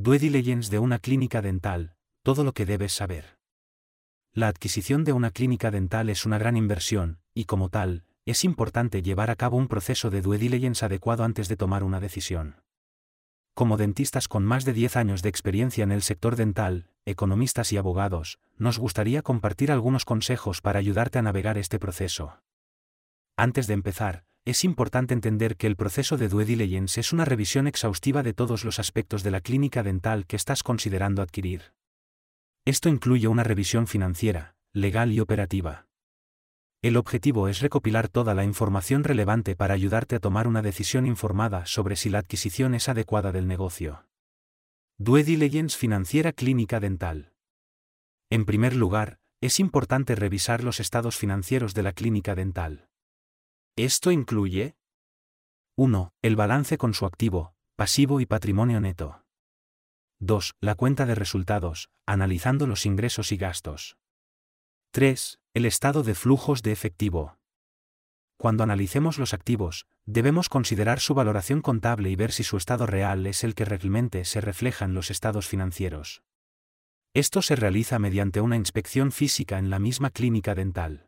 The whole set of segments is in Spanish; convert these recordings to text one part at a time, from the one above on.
Due diligence de una clínica dental, todo lo que debes saber. La adquisición de una clínica dental es una gran inversión, y como tal, es importante llevar a cabo un proceso de due diligence adecuado antes de tomar una decisión. Como dentistas con más de 10 años de experiencia en el sector dental, economistas y abogados, nos gustaría compartir algunos consejos para ayudarte a navegar este proceso. Antes de empezar, es importante entender que el proceso de due diligence es una revisión exhaustiva de todos los aspectos de la clínica dental que estás considerando adquirir. Esto incluye una revisión financiera, legal y operativa. El objetivo es recopilar toda la información relevante para ayudarte a tomar una decisión informada sobre si la adquisición es adecuada del negocio. Due diligence financiera clínica dental. En primer lugar, es importante revisar los estados financieros de la clínica dental. Esto incluye 1. El balance con su activo, pasivo y patrimonio neto. 2. La cuenta de resultados, analizando los ingresos y gastos. 3. El estado de flujos de efectivo. Cuando analicemos los activos, debemos considerar su valoración contable y ver si su estado real es el que realmente se refleja en los estados financieros. Esto se realiza mediante una inspección física en la misma clínica dental.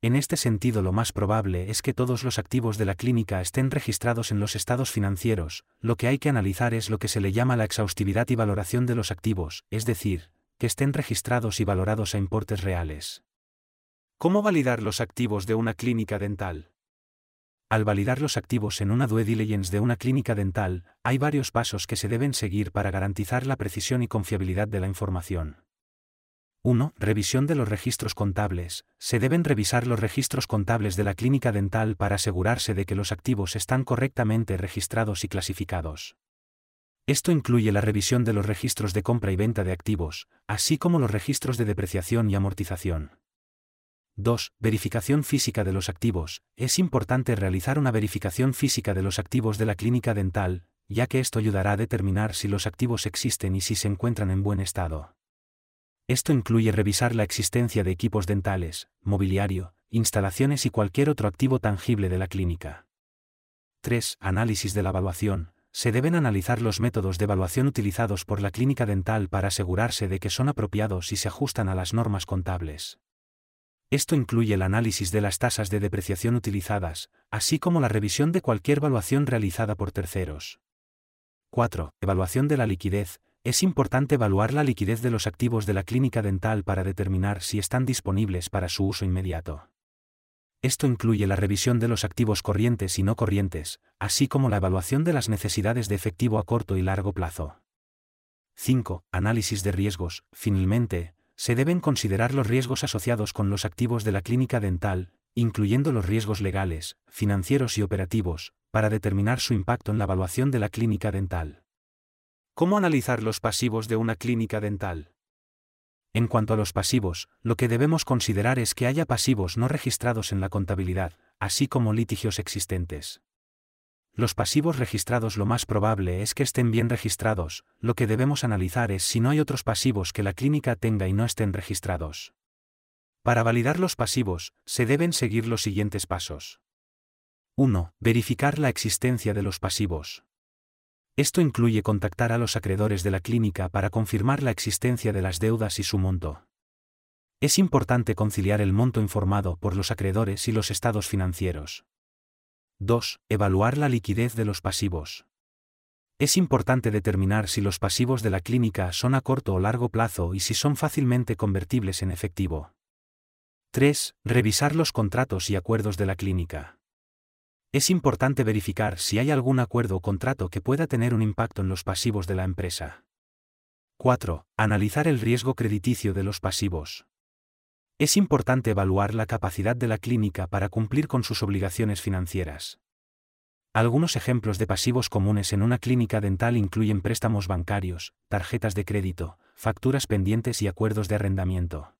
En este sentido lo más probable es que todos los activos de la clínica estén registrados en los estados financieros, lo que hay que analizar es lo que se le llama la exhaustividad y valoración de los activos, es decir, que estén registrados y valorados a importes reales. ¿Cómo validar los activos de una clínica dental? Al validar los activos en una due diligence de una clínica dental, hay varios pasos que se deben seguir para garantizar la precisión y confiabilidad de la información. 1. Revisión de los registros contables. Se deben revisar los registros contables de la clínica dental para asegurarse de que los activos están correctamente registrados y clasificados. Esto incluye la revisión de los registros de compra y venta de activos, así como los registros de depreciación y amortización. 2. Verificación física de los activos. Es importante realizar una verificación física de los activos de la clínica dental, ya que esto ayudará a determinar si los activos existen y si se encuentran en buen estado. Esto incluye revisar la existencia de equipos dentales, mobiliario, instalaciones y cualquier otro activo tangible de la clínica. 3. Análisis de la evaluación. Se deben analizar los métodos de evaluación utilizados por la clínica dental para asegurarse de que son apropiados y se ajustan a las normas contables. Esto incluye el análisis de las tasas de depreciación utilizadas, así como la revisión de cualquier evaluación realizada por terceros. 4. Evaluación de la liquidez es importante evaluar la liquidez de los activos de la clínica dental para determinar si están disponibles para su uso inmediato. Esto incluye la revisión de los activos corrientes y no corrientes, así como la evaluación de las necesidades de efectivo a corto y largo plazo. 5. Análisis de riesgos. Finalmente, se deben considerar los riesgos asociados con los activos de la clínica dental, incluyendo los riesgos legales, financieros y operativos, para determinar su impacto en la evaluación de la clínica dental. ¿Cómo analizar los pasivos de una clínica dental? En cuanto a los pasivos, lo que debemos considerar es que haya pasivos no registrados en la contabilidad, así como litigios existentes. Los pasivos registrados lo más probable es que estén bien registrados, lo que debemos analizar es si no hay otros pasivos que la clínica tenga y no estén registrados. Para validar los pasivos, se deben seguir los siguientes pasos. 1. Verificar la existencia de los pasivos. Esto incluye contactar a los acreedores de la clínica para confirmar la existencia de las deudas y su monto. Es importante conciliar el monto informado por los acreedores y los estados financieros. 2. Evaluar la liquidez de los pasivos. Es importante determinar si los pasivos de la clínica son a corto o largo plazo y si son fácilmente convertibles en efectivo. 3. Revisar los contratos y acuerdos de la clínica. Es importante verificar si hay algún acuerdo o contrato que pueda tener un impacto en los pasivos de la empresa. 4. Analizar el riesgo crediticio de los pasivos. Es importante evaluar la capacidad de la clínica para cumplir con sus obligaciones financieras. Algunos ejemplos de pasivos comunes en una clínica dental incluyen préstamos bancarios, tarjetas de crédito, facturas pendientes y acuerdos de arrendamiento.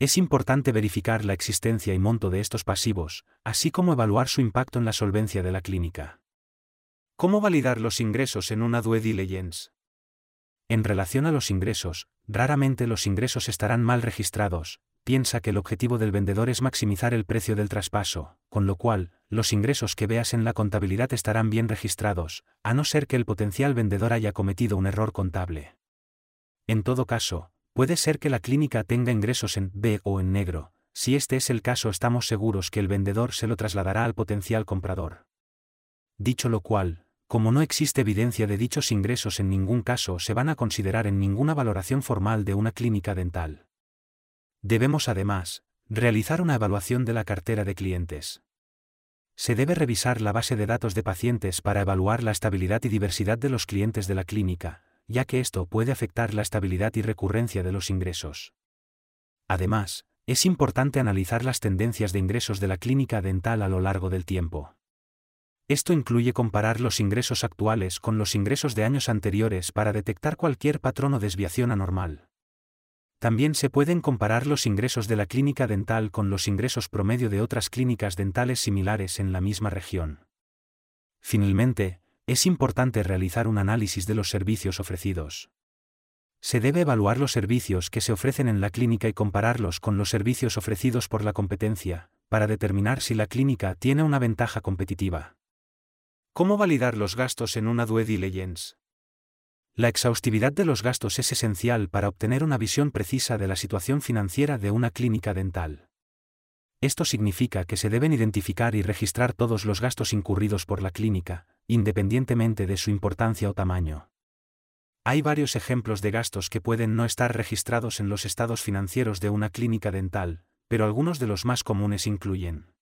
Es importante verificar la existencia y monto de estos pasivos, así como evaluar su impacto en la solvencia de la clínica. ¿Cómo validar los ingresos en una due diligence? En relación a los ingresos, raramente los ingresos estarán mal registrados, piensa que el objetivo del vendedor es maximizar el precio del traspaso, con lo cual, los ingresos que veas en la contabilidad estarán bien registrados, a no ser que el potencial vendedor haya cometido un error contable. En todo caso, puede ser que la clínica tenga ingresos en B o en negro, si este es el caso estamos seguros que el vendedor se lo trasladará al potencial comprador. Dicho lo cual, como no existe evidencia de dichos ingresos en ningún caso se van a considerar en ninguna valoración formal de una clínica dental. Debemos además, realizar una evaluación de la cartera de clientes. Se debe revisar la base de datos de pacientes para evaluar la estabilidad y diversidad de los clientes de la clínica, ya que esto puede afectar la estabilidad y recurrencia de los ingresos. Además, es importante analizar las tendencias de ingresos de la clínica dental a lo largo del tiempo. Esto incluye comparar los ingresos actuales con los ingresos de años anteriores para detectar cualquier patrón o desviación anormal. También se pueden comparar los ingresos de la clínica dental con los ingresos promedio de otras clínicas dentales similares en la misma región. Finalmente, es importante realizar un análisis de los servicios ofrecidos. Se debe evaluar los servicios que se ofrecen en la clínica y compararlos con los servicios ofrecidos por la competencia, para determinar si la clínica tiene una ventaja competitiva. ¿Cómo validar los gastos en una due diligence? La exhaustividad de los gastos es esencial para obtener una visión precisa de la situación financiera de una clínica dental. Esto significa que se deben identificar y registrar todos los gastos incurridos por la clínica, independientemente de su importancia o tamaño. Hay varios ejemplos de gastos que pueden no estar registrados en los estados financieros de una clínica dental, pero algunos de los más comunes incluyen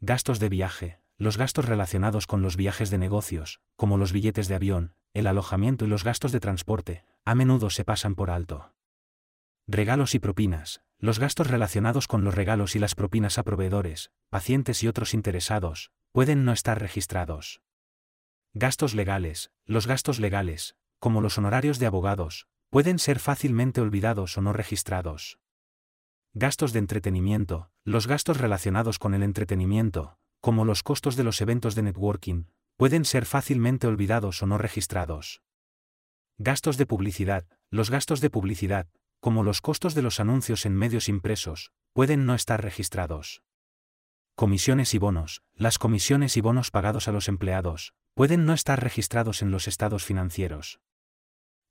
gastos de viaje, los gastos relacionados con los viajes de negocios, como los billetes de avión, el alojamiento y los gastos de transporte, a menudo se pasan por alto. Regalos y propinas, los gastos relacionados con los regalos y las propinas a proveedores, pacientes y otros interesados, pueden no estar registrados. Gastos legales, los gastos legales, como los honorarios de abogados, pueden ser fácilmente olvidados o no registrados. Gastos de entretenimiento, los gastos relacionados con el entretenimiento, como los costos de los eventos de networking, pueden ser fácilmente olvidados o no registrados. Gastos de publicidad, los gastos de publicidad, como los costos de los anuncios en medios impresos, pueden no estar registrados. Comisiones y bonos, las comisiones y bonos pagados a los empleados, pueden no estar registrados en los estados financieros.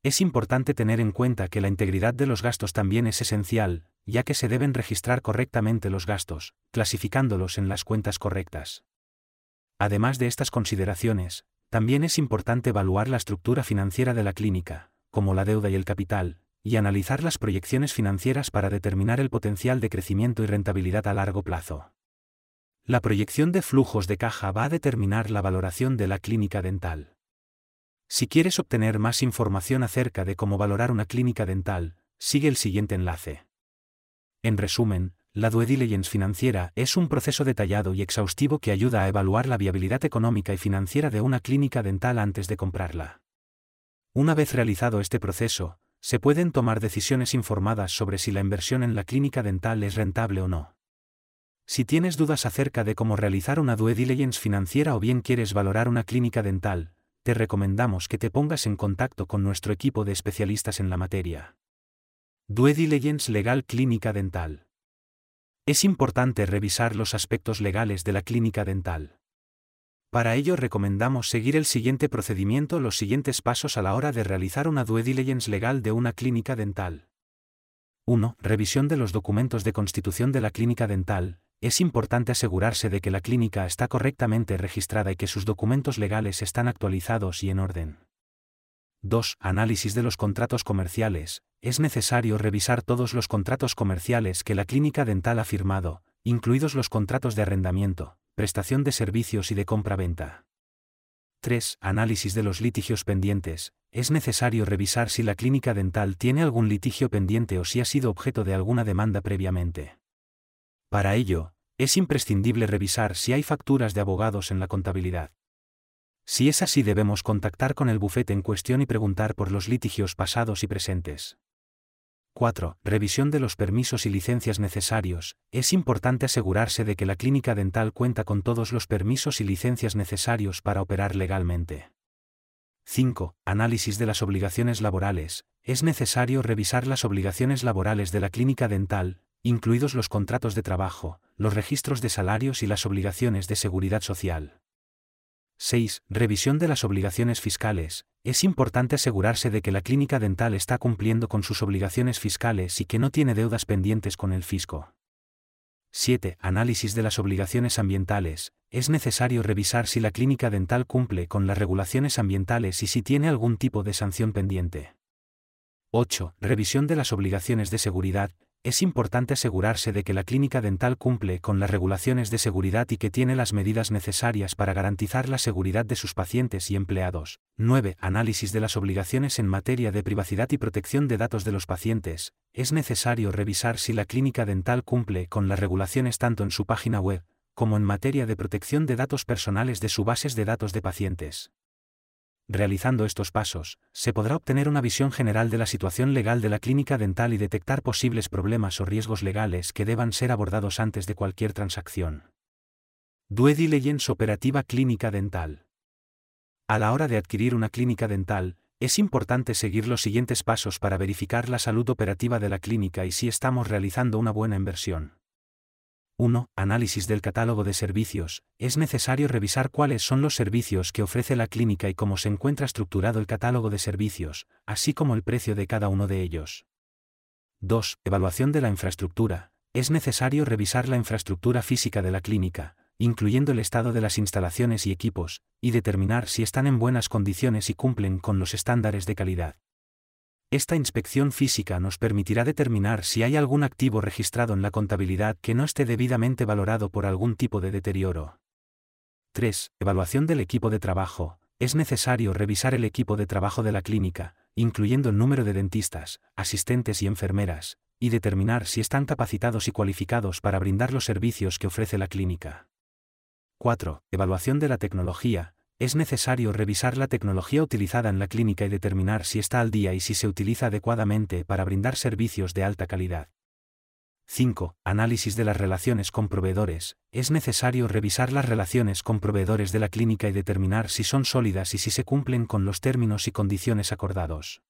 Es importante tener en cuenta que la integridad de los gastos también es esencial, ya que se deben registrar correctamente los gastos, clasificándolos en las cuentas correctas. Además de estas consideraciones, también es importante evaluar la estructura financiera de la clínica, como la deuda y el capital, y analizar las proyecciones financieras para determinar el potencial de crecimiento y rentabilidad a largo plazo. La proyección de flujos de caja va a determinar la valoración de la clínica dental. Si quieres obtener más información acerca de cómo valorar una clínica dental, sigue el siguiente enlace. En resumen, la due diligence financiera es un proceso detallado y exhaustivo que ayuda a evaluar la viabilidad económica y financiera de una clínica dental antes de comprarla. Una vez realizado este proceso, se pueden tomar decisiones informadas sobre si la inversión en la clínica dental es rentable o no. Si tienes dudas acerca de cómo realizar una due diligence financiera o bien quieres valorar una clínica dental, te recomendamos que te pongas en contacto con nuestro equipo de especialistas en la materia. Due diligence legal clínica dental. Es importante revisar los aspectos legales de la clínica dental. Para ello recomendamos seguir el siguiente procedimiento, los siguientes pasos a la hora de realizar una due diligence legal de una clínica dental. 1. Revisión de los documentos de constitución de la clínica dental. Es importante asegurarse de que la clínica está correctamente registrada y que sus documentos legales están actualizados y en orden. 2. Análisis de los contratos comerciales. Es necesario revisar todos los contratos comerciales que la clínica dental ha firmado, incluidos los contratos de arrendamiento, prestación de servicios y de compra-venta. 3. Análisis de los litigios pendientes. Es necesario revisar si la clínica dental tiene algún litigio pendiente o si ha sido objeto de alguna demanda previamente. Para ello, es imprescindible revisar si hay facturas de abogados en la contabilidad. Si es así debemos contactar con el bufete en cuestión y preguntar por los litigios pasados y presentes. 4. Revisión de los permisos y licencias necesarios. Es importante asegurarse de que la clínica dental cuenta con todos los permisos y licencias necesarios para operar legalmente. 5. Análisis de las obligaciones laborales. Es necesario revisar las obligaciones laborales de la clínica dental, incluidos los contratos de trabajo, los registros de salarios y las obligaciones de seguridad social. 6. Revisión de las obligaciones fiscales. Es importante asegurarse de que la clínica dental está cumpliendo con sus obligaciones fiscales y que no tiene deudas pendientes con el fisco. 7. Análisis de las obligaciones ambientales. Es necesario revisar si la clínica dental cumple con las regulaciones ambientales y si tiene algún tipo de sanción pendiente. 8. Revisión de las obligaciones de seguridad es importante asegurarse de que la clínica dental cumple con las regulaciones de seguridad y que tiene las medidas necesarias para garantizar la seguridad de sus pacientes y empleados. 9. Análisis de las obligaciones en materia de privacidad y protección de datos de los pacientes. Es necesario revisar si la clínica dental cumple con las regulaciones tanto en su página web, como en materia de protección de datos personales de sus bases de datos de pacientes. Realizando estos pasos, se podrá obtener una visión general de la situación legal de la clínica dental y detectar posibles problemas o riesgos legales que deban ser abordados antes de cualquier transacción. Due diligence operativa clínica dental. A la hora de adquirir una clínica dental, es importante seguir los siguientes pasos para verificar la salud operativa de la clínica y si estamos realizando una buena inversión. 1. Análisis del catálogo de servicios. Es necesario revisar cuáles son los servicios que ofrece la clínica y cómo se encuentra estructurado el catálogo de servicios, así como el precio de cada uno de ellos. 2. Evaluación de la infraestructura. Es necesario revisar la infraestructura física de la clínica, incluyendo el estado de las instalaciones y equipos, y determinar si están en buenas condiciones y cumplen con los estándares de calidad. Esta inspección física nos permitirá determinar si hay algún activo registrado en la contabilidad que no esté debidamente valorado por algún tipo de deterioro. 3. Evaluación del equipo de trabajo. Es necesario revisar el equipo de trabajo de la clínica, incluyendo el número de dentistas, asistentes y enfermeras, y determinar si están capacitados y cualificados para brindar los servicios que ofrece la clínica. 4. Evaluación de la tecnología es necesario revisar la tecnología utilizada en la clínica y determinar si está al día y si se utiliza adecuadamente para brindar servicios de alta calidad. 5. Análisis de las relaciones con proveedores. Es necesario revisar las relaciones con proveedores de la clínica y determinar si son sólidas y si se cumplen con los términos y condiciones acordados.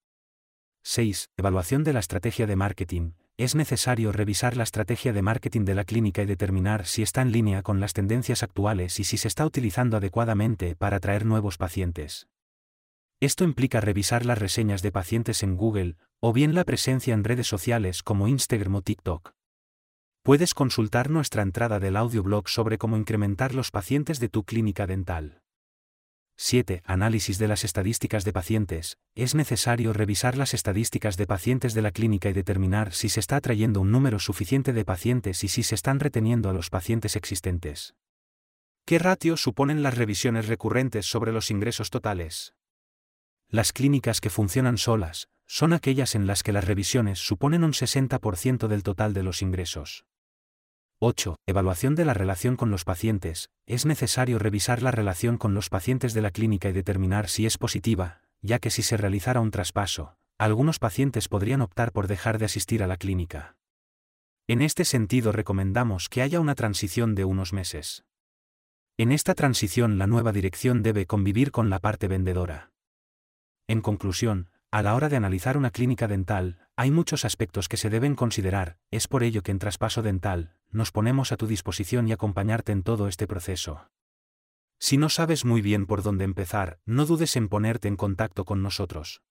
6. Evaluación de la estrategia de marketing es necesario revisar la estrategia de marketing de la clínica y determinar si está en línea con las tendencias actuales y si se está utilizando adecuadamente para atraer nuevos pacientes. Esto implica revisar las reseñas de pacientes en Google, o bien la presencia en redes sociales como Instagram o TikTok. Puedes consultar nuestra entrada del audioblog sobre cómo incrementar los pacientes de tu clínica dental. 7. Análisis de las estadísticas de pacientes. Es necesario revisar las estadísticas de pacientes de la clínica y determinar si se está atrayendo un número suficiente de pacientes y si se están reteniendo a los pacientes existentes. ¿Qué ratio suponen las revisiones recurrentes sobre los ingresos totales? Las clínicas que funcionan solas son aquellas en las que las revisiones suponen un 60% del total de los ingresos. 8. Evaluación de la relación con los pacientes. Es necesario revisar la relación con los pacientes de la clínica y determinar si es positiva, ya que si se realizara un traspaso, algunos pacientes podrían optar por dejar de asistir a la clínica. En este sentido recomendamos que haya una transición de unos meses. En esta transición la nueva dirección debe convivir con la parte vendedora. En conclusión, a la hora de analizar una clínica dental, hay muchos aspectos que se deben considerar, es por ello que en Traspaso Dental, nos ponemos a tu disposición y acompañarte en todo este proceso. Si no sabes muy bien por dónde empezar, no dudes en ponerte en contacto con nosotros.